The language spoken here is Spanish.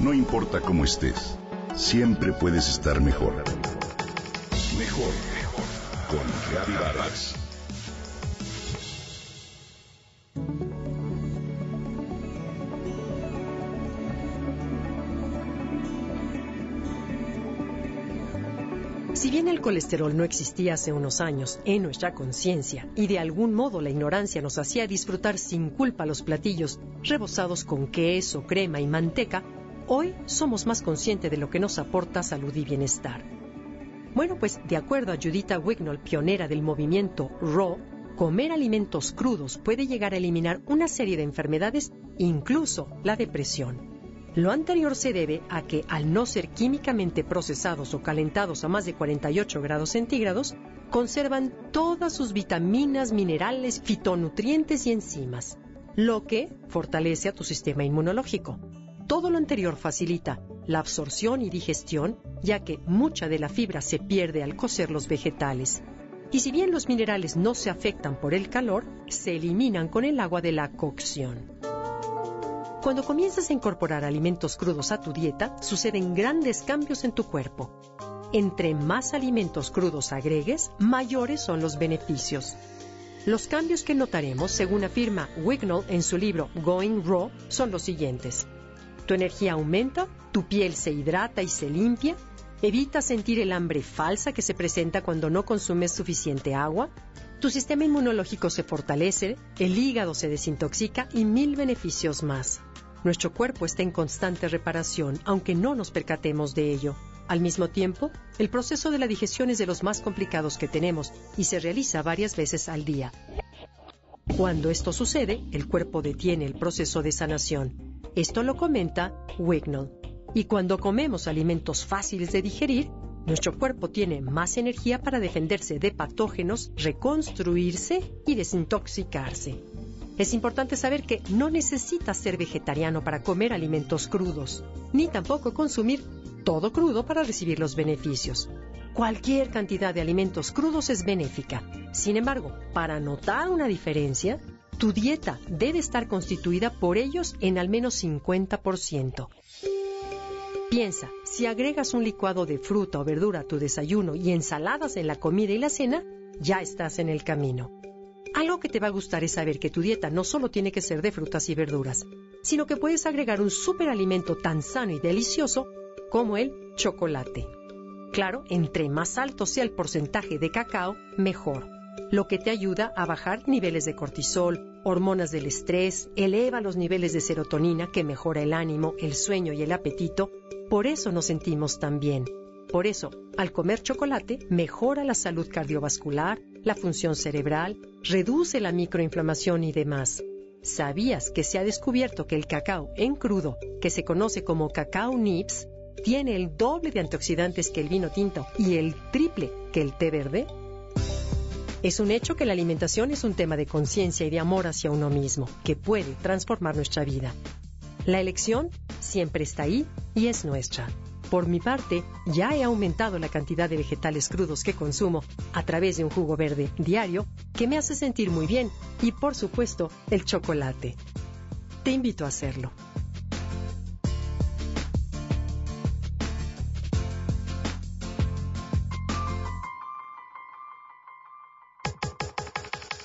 No importa cómo estés, siempre puedes estar mejor. Mejor, mejor. Con Reavivadas. Si bien el colesterol no existía hace unos años en nuestra conciencia y de algún modo la ignorancia nos hacía disfrutar sin culpa los platillos rebozados con queso, crema y manteca, hoy somos más conscientes de lo que nos aporta salud y bienestar. Bueno, pues de acuerdo a Judita Wignall, pionera del movimiento RAW, comer alimentos crudos puede llegar a eliminar una serie de enfermedades, incluso la depresión. Lo anterior se debe a que, al no ser químicamente procesados o calentados a más de 48 grados centígrados, conservan todas sus vitaminas, minerales, fitonutrientes y enzimas, lo que fortalece a tu sistema inmunológico. Todo lo anterior facilita la absorción y digestión, ya que mucha de la fibra se pierde al cocer los vegetales. Y si bien los minerales no se afectan por el calor, se eliminan con el agua de la cocción. Cuando comienzas a incorporar alimentos crudos a tu dieta, suceden grandes cambios en tu cuerpo. Entre más alimentos crudos agregues, mayores son los beneficios. Los cambios que notaremos, según afirma Wignall en su libro Going Raw, son los siguientes. Tu energía aumenta, tu piel se hidrata y se limpia, evita sentir el hambre falsa que se presenta cuando no consumes suficiente agua, tu sistema inmunológico se fortalece, el hígado se desintoxica y mil beneficios más. Nuestro cuerpo está en constante reparación, aunque no nos percatemos de ello. Al mismo tiempo, el proceso de la digestión es de los más complicados que tenemos y se realiza varias veces al día. Cuando esto sucede, el cuerpo detiene el proceso de sanación. Esto lo comenta Wignall. Y cuando comemos alimentos fáciles de digerir, nuestro cuerpo tiene más energía para defenderse de patógenos, reconstruirse y desintoxicarse. Es importante saber que no necesitas ser vegetariano para comer alimentos crudos, ni tampoco consumir todo crudo para recibir los beneficios. Cualquier cantidad de alimentos crudos es benéfica. Sin embargo, para notar una diferencia, tu dieta debe estar constituida por ellos en al menos 50%. Piensa, si agregas un licuado de fruta o verdura a tu desayuno y ensaladas en la comida y la cena, ya estás en el camino. Algo que te va a gustar es saber que tu dieta no solo tiene que ser de frutas y verduras, sino que puedes agregar un superalimento tan sano y delicioso como el chocolate. Claro, entre más alto sea el porcentaje de cacao, mejor, lo que te ayuda a bajar niveles de cortisol, hormonas del estrés, eleva los niveles de serotonina que mejora el ánimo, el sueño y el apetito, por eso nos sentimos tan bien. Por eso, al comer chocolate, mejora la salud cardiovascular, la función cerebral, reduce la microinflamación y demás. ¿Sabías que se ha descubierto que el cacao en crudo, que se conoce como cacao nips, tiene el doble de antioxidantes que el vino tinto y el triple que el té verde? Es un hecho que la alimentación es un tema de conciencia y de amor hacia uno mismo, que puede transformar nuestra vida. La elección siempre está ahí y es nuestra. Por mi parte, ya he aumentado la cantidad de vegetales crudos que consumo a través de un jugo verde diario que me hace sentir muy bien y, por supuesto, el chocolate. Te invito a hacerlo.